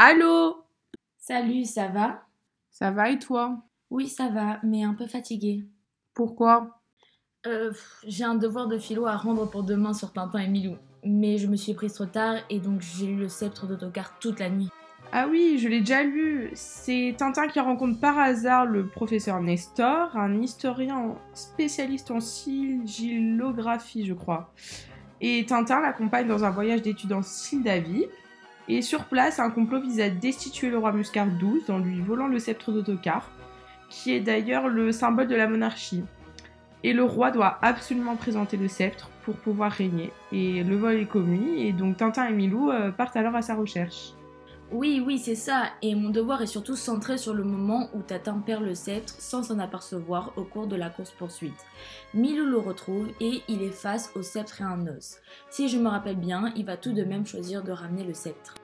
Allô? Salut, ça va? Ça va et toi? Oui, ça va, mais un peu fatiguée. Pourquoi? Euh, j'ai un devoir de philo à rendre pour demain sur Tintin et Milou. Mais je me suis prise trop tard et donc j'ai lu le sceptre d'autocar toute la nuit. Ah oui, je l'ai déjà lu. C'est Tintin qui rencontre par hasard le professeur Nestor, un historien spécialiste en sigillographie, je crois. Et Tintin l'accompagne dans un voyage d'études en Sildavie. Et sur place, un complot vise à destituer le roi Muscar XII en lui volant le sceptre d'autocar, qui est d'ailleurs le symbole de la monarchie. Et le roi doit absolument présenter le sceptre pour pouvoir régner. Et le vol est commis, et donc Tintin et Milou euh, partent alors à sa recherche. Oui, oui, c'est ça. Et mon devoir est surtout centré sur le moment où Tatin perd le sceptre sans s'en apercevoir au cours de la course-poursuite. Milou le retrouve et il est face au sceptre et un os. Si je me rappelle bien, il va tout de même choisir de ramener le sceptre.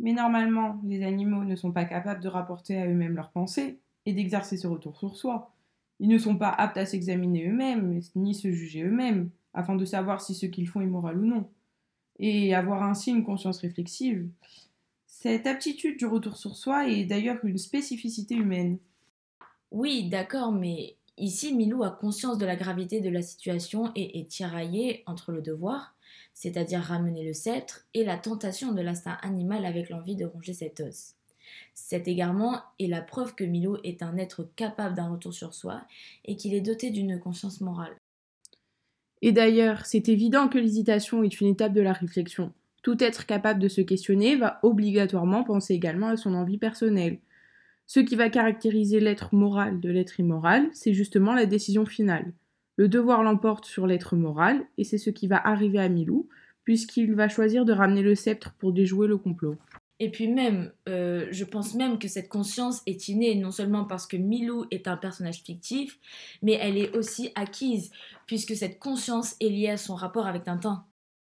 Mais normalement, les animaux ne sont pas capables de rapporter à eux-mêmes leurs pensées et d'exercer ce retour sur soi. Ils ne sont pas aptes à s'examiner eux-mêmes, ni se juger eux-mêmes, afin de savoir si ce qu'ils font est moral ou non. Et avoir ainsi une conscience réflexive. Cette aptitude du retour sur soi est d'ailleurs une spécificité humaine. Oui, d'accord, mais ici Milou a conscience de la gravité de la situation et est tiraillé entre le devoir, c'est-à-dire ramener le sceptre, et la tentation de l'instinct animal avec l'envie de ronger cet os. Cet égarement est la preuve que Milou est un être capable d'un retour sur soi et qu'il est doté d'une conscience morale. Et d'ailleurs, c'est évident que l'hésitation est une étape de la réflexion. Tout être capable de se questionner va obligatoirement penser également à son envie personnelle. Ce qui va caractériser l'être moral de l'être immoral, c'est justement la décision finale. Le devoir l'emporte sur l'être moral, et c'est ce qui va arriver à Milou, puisqu'il va choisir de ramener le sceptre pour déjouer le complot. Et puis même, euh, je pense même que cette conscience est innée non seulement parce que Milou est un personnage fictif, mais elle est aussi acquise, puisque cette conscience est liée à son rapport avec Tintin.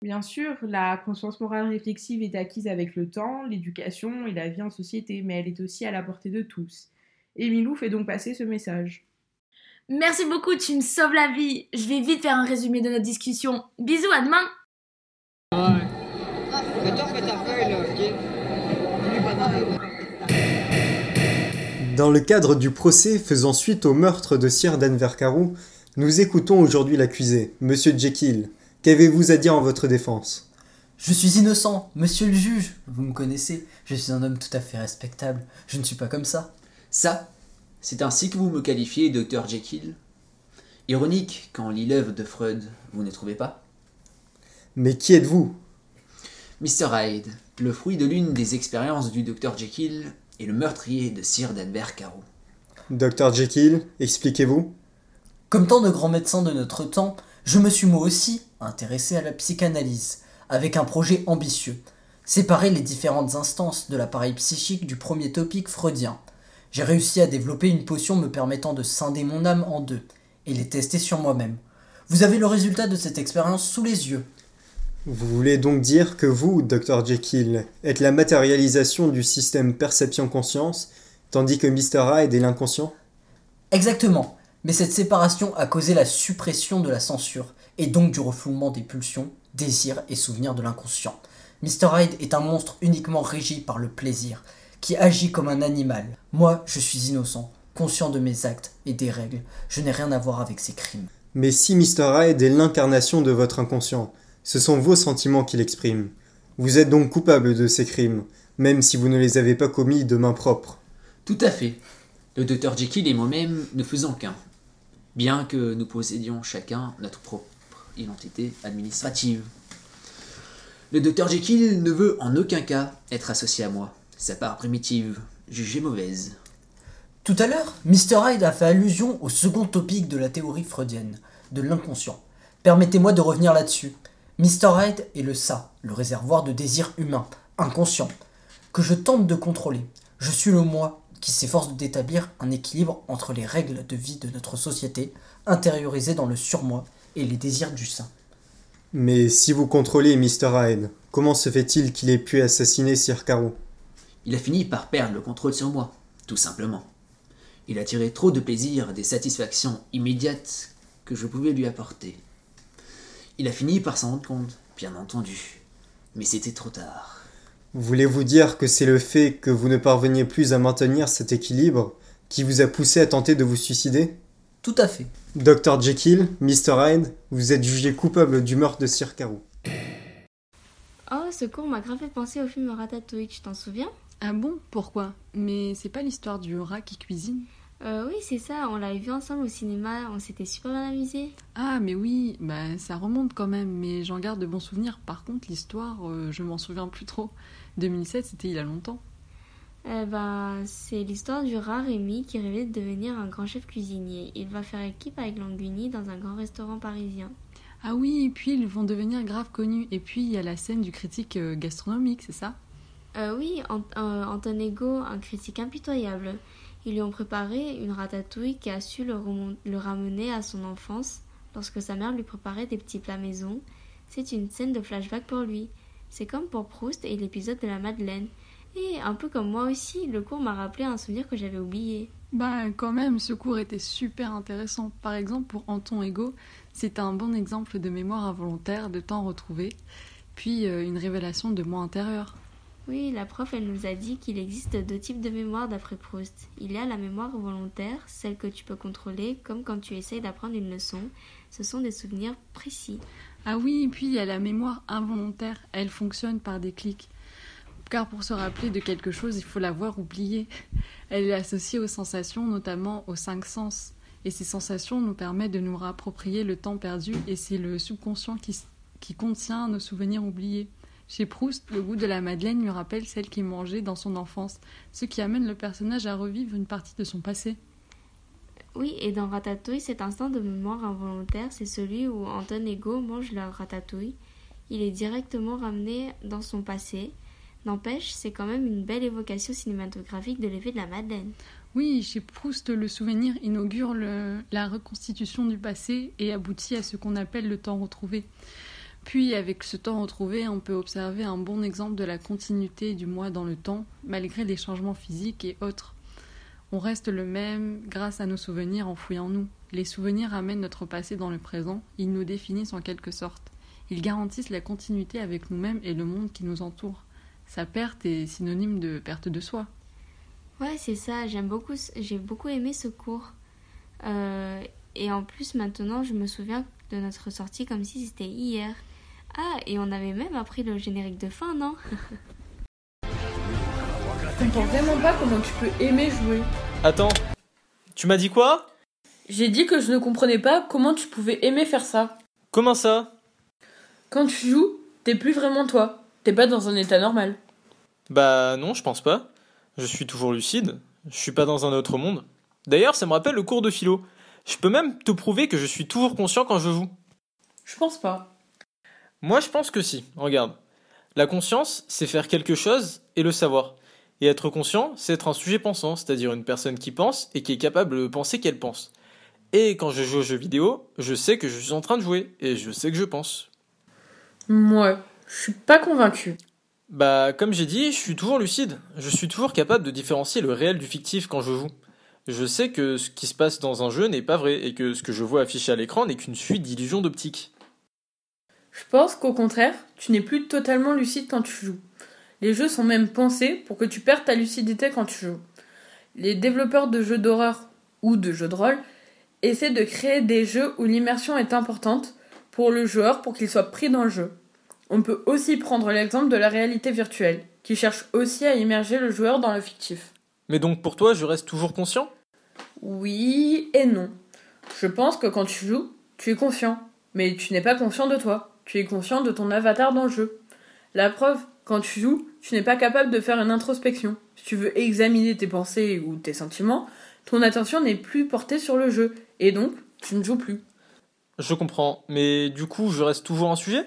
Bien sûr, la conscience morale réflexive est acquise avec le temps, l'éducation et la vie en société, mais elle est aussi à la portée de tous. Et Milou fait donc passer ce message. Merci beaucoup, tu me sauves la vie. Je vais vite faire un résumé de notre discussion. Bisous, à demain. Dans le cadre du procès faisant suite au meurtre de Sir Danvercarou, nous écoutons aujourd'hui l'accusé, Monsieur Jekyll. Qu'avez-vous à dire en votre défense? Je suis innocent, monsieur le juge. Vous me connaissez, je suis un homme tout à fait respectable. Je ne suis pas comme ça. Ça, c'est ainsi que vous me qualifiez, docteur Jekyll Ironique quand on lit l'œuvre de Freud, vous ne trouvez pas? Mais qui êtes-vous? Mr. Hyde, le fruit de l'une des expériences du docteur Jekyll et le meurtrier de Sir Danvers Carreau. Docteur Jekyll, expliquez-vous? Comme tant de grands médecins de notre temps, je me suis moi aussi intéressé à la psychanalyse, avec un projet ambitieux. Séparer les différentes instances de l'appareil psychique du premier topique freudien. J'ai réussi à développer une potion me permettant de scinder mon âme en deux, et les tester sur moi-même. Vous avez le résultat de cette expérience sous les yeux. Vous voulez donc dire que vous, Docteur Jekyll, êtes la matérialisation du système perception-conscience, tandis que Mr. Hyde est l'inconscient? Exactement. Mais cette séparation a causé la suppression de la censure, et donc du refoulement des pulsions, désirs et souvenirs de l'inconscient. Mr. Hyde est un monstre uniquement régi par le plaisir, qui agit comme un animal. Moi, je suis innocent, conscient de mes actes et des règles. Je n'ai rien à voir avec ces crimes. Mais si Mr. Hyde est l'incarnation de votre inconscient, ce sont vos sentiments qu'il exprime. Vous êtes donc coupable de ces crimes, même si vous ne les avez pas commis de main propre. Tout à fait. Le docteur Jekyll et moi-même ne faisons qu'un. Bien que nous possédions chacun notre propre identité administrative. Le docteur Jekyll ne veut en aucun cas être associé à moi. Sa part primitive, jugée mauvaise. Tout à l'heure, Mr. Hyde a fait allusion au second topic de la théorie freudienne, de l'inconscient. Permettez-moi de revenir là-dessus. Mr. Hyde est le ça, le réservoir de désirs humains, inconscient, que je tente de contrôler. Je suis le moi qui s'efforce d'établir un équilibre entre les règles de vie de notre société, intériorisées dans le surmoi, et les désirs du sein. Mais si vous contrôlez Mr. Hyde, comment se fait-il qu'il ait pu assassiner Sir Caro? Il a fini par perdre le contrôle sur moi, tout simplement. Il a tiré trop de plaisir des satisfactions immédiates que je pouvais lui apporter. Il a fini par s'en rendre compte, bien entendu. Mais c'était trop tard. Voulez-vous dire que c'est le fait que vous ne parveniez plus à maintenir cet équilibre qui vous a poussé à tenter de vous suicider? Tout à fait. Dr Jekyll, Mr Hyde, vous êtes jugé coupable du meurtre de Sir Carou. Oh, ce cours m'a grave fait penser au film Ratatouille, tu t'en souviens? Ah bon? Pourquoi? Mais c'est pas l'histoire du rat qui cuisine? Euh, Oui, c'est ça, on l'avait vu ensemble au cinéma, on s'était super bien amusés. Ah, mais oui, bah ça remonte quand même, mais j'en garde de bons souvenirs. Par contre, l'histoire, euh, je m'en souviens plus trop. 2007, c'était il y a longtemps. Eh ben, c'est l'histoire du rat Rémi qui rêvait de devenir un grand chef cuisinier. Il va faire équipe avec Languini dans un grand restaurant parisien. Ah oui, et puis ils vont devenir grave connus. Et puis il y a la scène du critique euh, gastronomique, c'est ça? Euh, Oui, Ant euh, Anton Ego, un critique impitoyable. Ils lui ont préparé une ratatouille qui a su le, le, ramener à son enfance lorsque sa mère lui préparait des petits plats maison. C'est une scène de flashback pour lui. C'est comme pour Proust et l'épisode de la Madeleine. Et un peu comme moi aussi, le cours m'a rappelé un souvenir que j'avais oublié. Bah quand même, ce cours était super intéressant. Par exemple, pour Anton Ego, c'est un bon exemple de mémoire involontaire, de temps retrouvé, puis euh, une révélation de moi intérieur. Oui, la prof, elle nous a dit qu'il existe deux types de mémoire d'après Proust. Il y a la mémoire volontaire, celle que tu peux contrôler, comme quand tu essayes d'apprendre une leçon. Ce sont des souvenirs précis. Ah oui, puis il y a la mémoire involontaire. Elle fonctionne par des clics. Car pour se rappeler de quelque chose, il faut l'avoir oublié. Elle est associée aux sensations, notamment aux cinq sens. Et ces sensations nous permettent de nous réapproprier le temps perdu, et c'est le subconscient qui, qui contient nos souvenirs oubliés. Chez Proust, le goût de la madeleine lui rappelle celle qu'il mangeait dans son enfance, ce qui amène le personnage à revivre une partie de son passé. Oui, et dans Ratatouille, cet instant de mémoire involontaire, c'est celui où Anton Ego mange la ratatouille. Il est directement ramené dans son passé. N'empêche, c'est quand même une belle évocation cinématographique de l'effet de la Madeleine. Oui, chez Proust, le souvenir inaugure le, la reconstitution du passé et aboutit à ce qu'on appelle le temps retrouvé. Puis, avec ce temps retrouvé, on peut observer un bon exemple de la continuité du moi dans le temps, malgré les changements physiques et autres. On reste le même grâce à nos souvenirs enfouis en nous. Les souvenirs amènent notre passé dans le présent, ils nous définissent en quelque sorte. Ils garantissent la continuité avec nous-mêmes et le monde qui nous entoure. Sa perte est synonyme de perte de soi. Ouais, c'est ça. J'aime beaucoup. J'ai beaucoup aimé ce cours. Euh, et en plus, maintenant, je me souviens de notre sortie comme si c'était hier. Ah, et on avait même appris le générique de fin, non? comprends vraiment pas comment tu peux aimer jouer. Attends, tu m'as dit quoi? J'ai dit que je ne comprenais pas comment tu pouvais aimer faire ça. Comment ça? Quand tu joues, t'es plus vraiment toi. T'es pas dans un état normal. Bah non, je pense pas. Je suis toujours lucide. Je suis pas dans un autre monde. D'ailleurs, ça me rappelle le cours de philo. Je peux même te prouver que je suis toujours conscient quand je joue. Je pense pas. Moi, je pense que si. Regarde. La conscience, c'est faire quelque chose et le savoir. Et être conscient, c'est être un sujet pensant, c'est-à-dire une personne qui pense et qui est capable de penser qu'elle pense. Et quand je joue aux jeux vidéo, je sais que je suis en train de jouer et je sais que je pense. Moi, je suis pas convaincu. Bah, comme j'ai dit, je suis toujours lucide. Je suis toujours capable de différencier le réel du fictif quand je joue. Je sais que ce qui se passe dans un jeu n'est pas vrai et que ce que je vois affiché à l'écran n'est qu'une suite d'illusions d'optique. Je pense qu'au contraire, tu n'es plus totalement lucide quand tu joues. Les jeux sont même pensés pour que tu perdes ta lucidité quand tu joues. Les développeurs de jeux d'horreur ou de jeux de rôle essaient de créer des jeux où l'immersion est importante pour le joueur pour qu'il soit pris dans le jeu. On peut aussi prendre l'exemple de la réalité virtuelle, qui cherche aussi à immerger le joueur dans le fictif. Mais donc pour toi, je reste toujours conscient? Oui et non. Je pense que quand tu joues, tu es conscient, mais tu n'es pas conscient de toi. Tu es conscient de ton avatar dans le jeu. La preuve, quand tu joues, tu n'es pas capable de faire une introspection. Si tu veux examiner tes pensées ou tes sentiments, ton attention n'est plus portée sur le jeu, et donc tu ne joues plus. Je comprends, mais du coup, je reste toujours un sujet?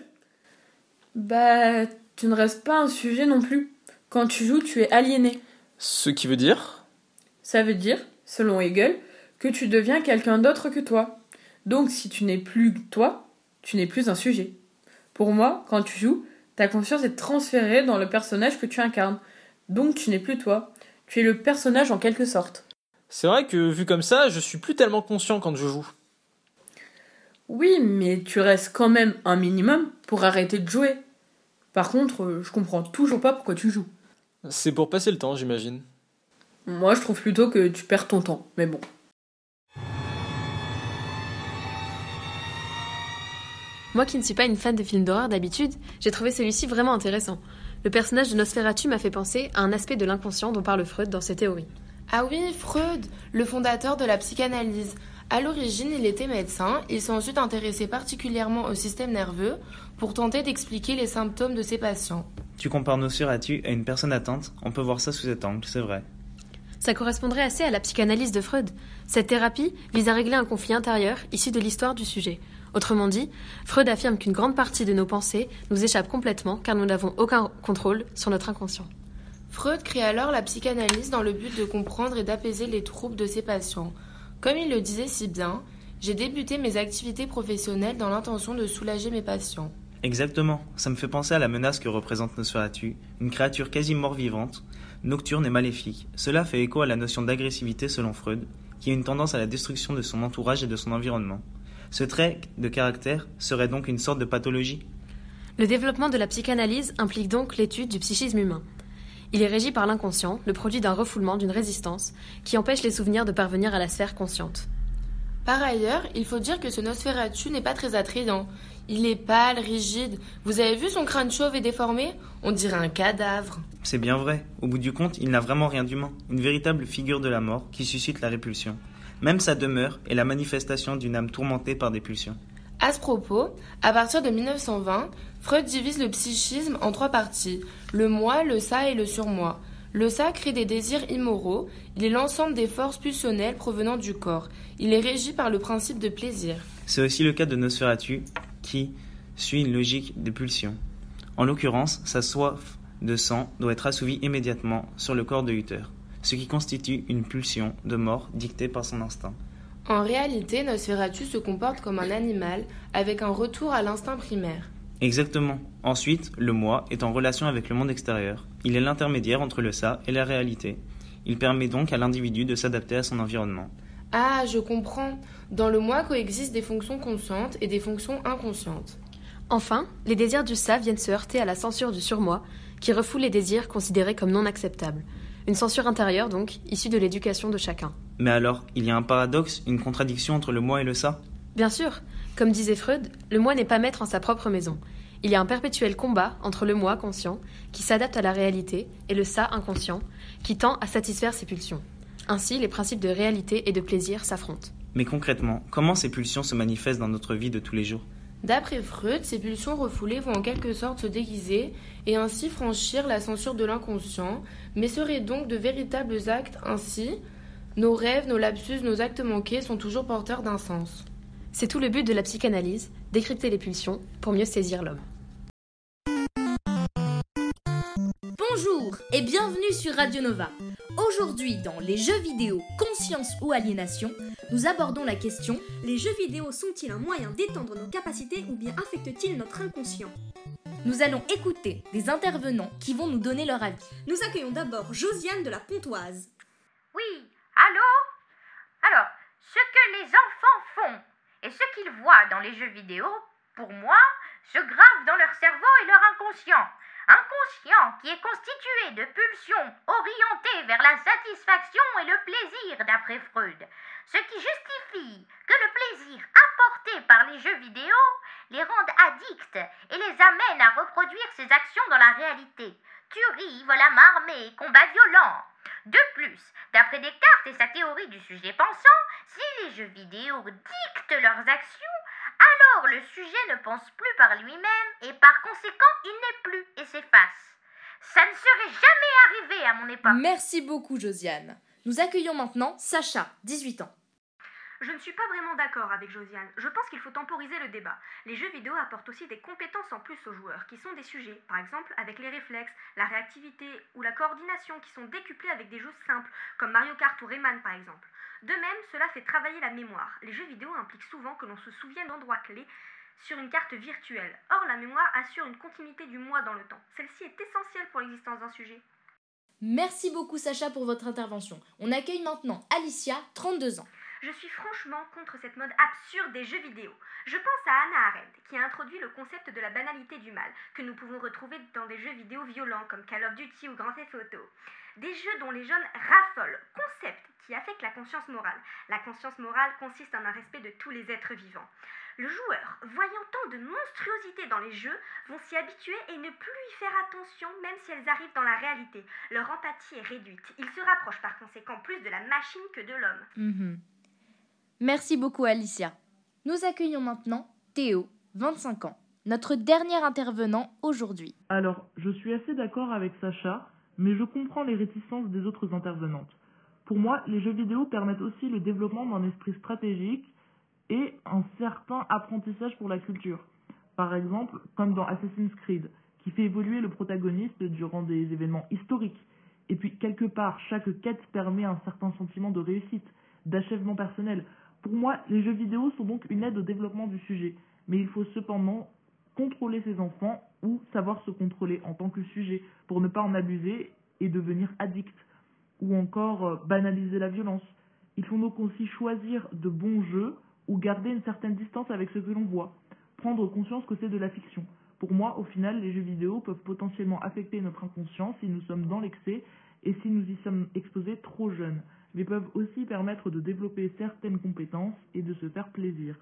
Bah, tu ne restes pas un sujet non plus. Quand tu joues, tu es aliéné. Ce qui veut dire? Ça veut dire, selon Hegel, que tu deviens quelqu'un d'autre que toi. Donc si tu n'es plus toi, tu n'es plus un sujet. Pour moi, quand tu joues, ta conscience est transférée dans le personnage que tu incarnes. Donc tu n'es plus toi. Tu es le personnage en quelque sorte. C'est vrai que vu comme ça, je suis plus tellement conscient quand je joue. Oui, mais tu restes quand même un minimum pour arrêter de jouer. Par contre, euh, je comprends toujours pas pourquoi tu joues. C'est pour passer le temps, j'imagine. Moi, je trouve plutôt que tu perds ton temps, mais bon. Moi qui ne suis pas une fan de films d'horreur d'habitude, j'ai trouvé celui-ci vraiment intéressant. Le personnage de Nosferatu m'a fait penser à un aspect de l'inconscient dont parle Freud dans ses théories. Ah oui, Freud, le fondateur de la psychanalyse. À l'origine, il était médecin, il s'est ensuite intéressé particulièrement au système nerveux pour tenter d'expliquer les symptômes de ses patients. Tu compares Nosferatu à une personne atteinte, on peut voir ça sous cet angle, c'est vrai. Ça correspondrait assez à la psychanalyse de Freud. Cette thérapie vise à régler un conflit intérieur issu de l'histoire du sujet. Autrement dit, Freud affirme qu'une grande partie de nos pensées nous échappe complètement car nous n'avons aucun contrôle sur notre inconscient. Freud crée alors la psychanalyse dans le but de comprendre et d'apaiser les troubles de ses patients. Comme il le disait si bien, j'ai débuté mes activités professionnelles dans l'intention de soulager mes patients. Exactement, ça me fait penser à la menace que représente Nosferatu, une créature quasi mort-vivante, nocturne et maléfique. Cela fait écho à la notion d'agressivité selon Freud, qui a une tendance à la destruction de son entourage et de son environnement. Ce trait de caractère serait donc une sorte de pathologie Le développement de la psychanalyse implique donc l'étude du psychisme humain. Il est régi par l'inconscient, le produit d'un refoulement, d'une résistance, qui empêche les souvenirs de parvenir à la sphère consciente. Par ailleurs, il faut dire que ce Nosferatu n'est pas très attrayant. Il est pâle, rigide. Vous avez vu son crâne chauve et déformé? On dirait un cadavre. C'est bien vrai. Au bout du compte, il n'a vraiment rien d'humain. Une véritable figure de la mort qui suscite la répulsion. Même sa demeure est la manifestation d'une âme tourmentée par des pulsions. À ce propos, à partir de 1920, Freud divise le psychisme en trois parties le moi, le ça et le surmoi. Le ça crée des désirs immoraux, il est l'ensemble des forces pulsionnelles provenant du corps. Il est régi par le principe de plaisir. C'est aussi le cas de Nosferatu, qui suit une logique de pulsion. En l'occurrence, sa soif de sang doit être assouvie immédiatement sur le corps de Uther, ce qui constitue une pulsion de mort dictée par son instinct. En réalité, Nosferatu se comporte comme un animal, avec un retour à l'instinct primaire. Exactement. Ensuite, le moi est en relation avec le monde extérieur. Il est l'intermédiaire entre le ça et la réalité. Il permet donc à l'individu de s'adapter à son environnement. Ah, je comprends. Dans le moi coexistent des fonctions conscientes et des fonctions inconscientes. Enfin, les désirs du ça viennent se heurter à la censure du surmoi, qui refoule les désirs considérés comme non acceptables. Une censure intérieure, donc, issue de l'éducation de chacun. Mais alors, il y a un paradoxe, une contradiction entre le moi et le ça? Bien sûr. Comme disait Freud, le moi n'est pas maître en sa propre maison. Il y a un perpétuel combat entre le moi conscient, qui s'adapte à la réalité, et le ça inconscient, qui tend à satisfaire ses pulsions. Ainsi, les principes de réalité et de plaisir s'affrontent. Mais concrètement, comment ces pulsions se manifestent dans notre vie de tous les jours? D'après Freud, ces pulsions refoulées vont en quelque sorte se déguiser et ainsi franchir la censure de l'inconscient, mais seraient donc de véritables actes ainsi. Nos rêves, nos lapsus, nos actes manqués sont toujours porteurs d'un sens. C'est tout le but de la psychanalyse, décrypter les pulsions pour mieux saisir l'homme. Bonjour et bienvenue sur Radio Nova. Aujourd'hui, dans les jeux vidéo Conscience ou Aliénation, nous abordons la question Les jeux vidéo sont-ils un moyen d'étendre nos capacités ou bien affectent-ils notre inconscient? Nous allons écouter des intervenants qui vont nous donner leur avis. Nous accueillons d'abord Josiane de la Pontoise. Oui, allô? Alors, ce que les enfants font et ce qu'ils voient dans les jeux vidéo, pour moi, se grave dans leur cerveau et leur inconscient. Inconscient qui est constitué de pulsions orientées vers la satisfaction et le plaisir d'après Freud, ce qui justifie que le plaisir apporté par les jeux vidéo les rende addicts et les amène à reproduire ces actions dans la réalité. Tuerie, vol à main armée, combat violent. De plus, d'après Descartes et sa théorie du sujet pensant, si les jeux vidéo dictent leurs actions, alors le sujet ne pense plus par lui-même et par conséquent il n'est plus et s'efface. Ça ne serait jamais arrivé à mon époque. Merci beaucoup Josiane. Nous accueillons maintenant Sacha, 18 ans. Je ne suis pas vraiment d'accord avec Josiane. Je pense qu'il faut temporiser le débat. Les jeux vidéo apportent aussi des compétences en plus aux joueurs, qui sont des sujets, par exemple avec les réflexes, la réactivité ou la coordination, qui sont décuplés avec des jeux simples, comme Mario Kart ou Rayman par exemple. De même, cela fait travailler la mémoire. Les jeux vidéo impliquent souvent que l'on se souvienne d'endroits clés sur une carte virtuelle. Or, la mémoire assure une continuité du moi dans le temps. Celle-ci est essentielle pour l'existence d'un sujet. Merci beaucoup Sacha pour votre intervention. On accueille maintenant Alicia, 32 ans. Je suis franchement contre cette mode absurde des jeux vidéo. Je pense à Hannah Arendt, qui a introduit le concept de la banalité du mal, que nous pouvons retrouver dans des jeux vidéo violents comme Call of Duty ou Grand Theft Auto. Des jeux dont les jeunes raffolent, concept qui affecte la conscience morale. La conscience morale consiste en un respect de tous les êtres vivants. Le joueur, voyant tant de monstruosité dans les jeux, vont s'y habituer et ne plus y faire attention même si elles arrivent dans la réalité. Leur empathie est réduite. Ils se rapprochent par conséquent plus de la machine que de l'homme. Mhm. Merci beaucoup Alicia. Nous accueillons maintenant Théo, 25 ans, notre dernier intervenant aujourd'hui. Alors, je suis assez d'accord avec Sacha, mais je comprends les réticences des autres intervenantes. Pour moi, les jeux vidéo permettent aussi le développement d'un esprit stratégique et un certain apprentissage pour la culture. Par exemple, comme dans Assassin's Creed, qui fait évoluer le protagoniste durant des événements historiques. Et puis, quelque part, chaque quête permet un certain sentiment de réussite, d'achèvement personnel. Pour moi, les jeux vidéo sont donc une aide au développement du sujet, mais il faut cependant contrôler ses enfants ou savoir se contrôler en tant que sujet pour ne pas en abuser et devenir addict, ou encore euh, banaliser la violence. Il faut donc aussi choisir de bons jeux ou garder une certaine distance avec ce que l'on voit, prendre conscience que c'est de la fiction. Pour moi, au final, les jeux vidéo peuvent potentiellement affecter notre inconscient si nous sommes dans l'excès et si nous y sommes exposés trop jeunes, mais peuvent aussi permettre de développer certaines compétences et de se faire plaisir.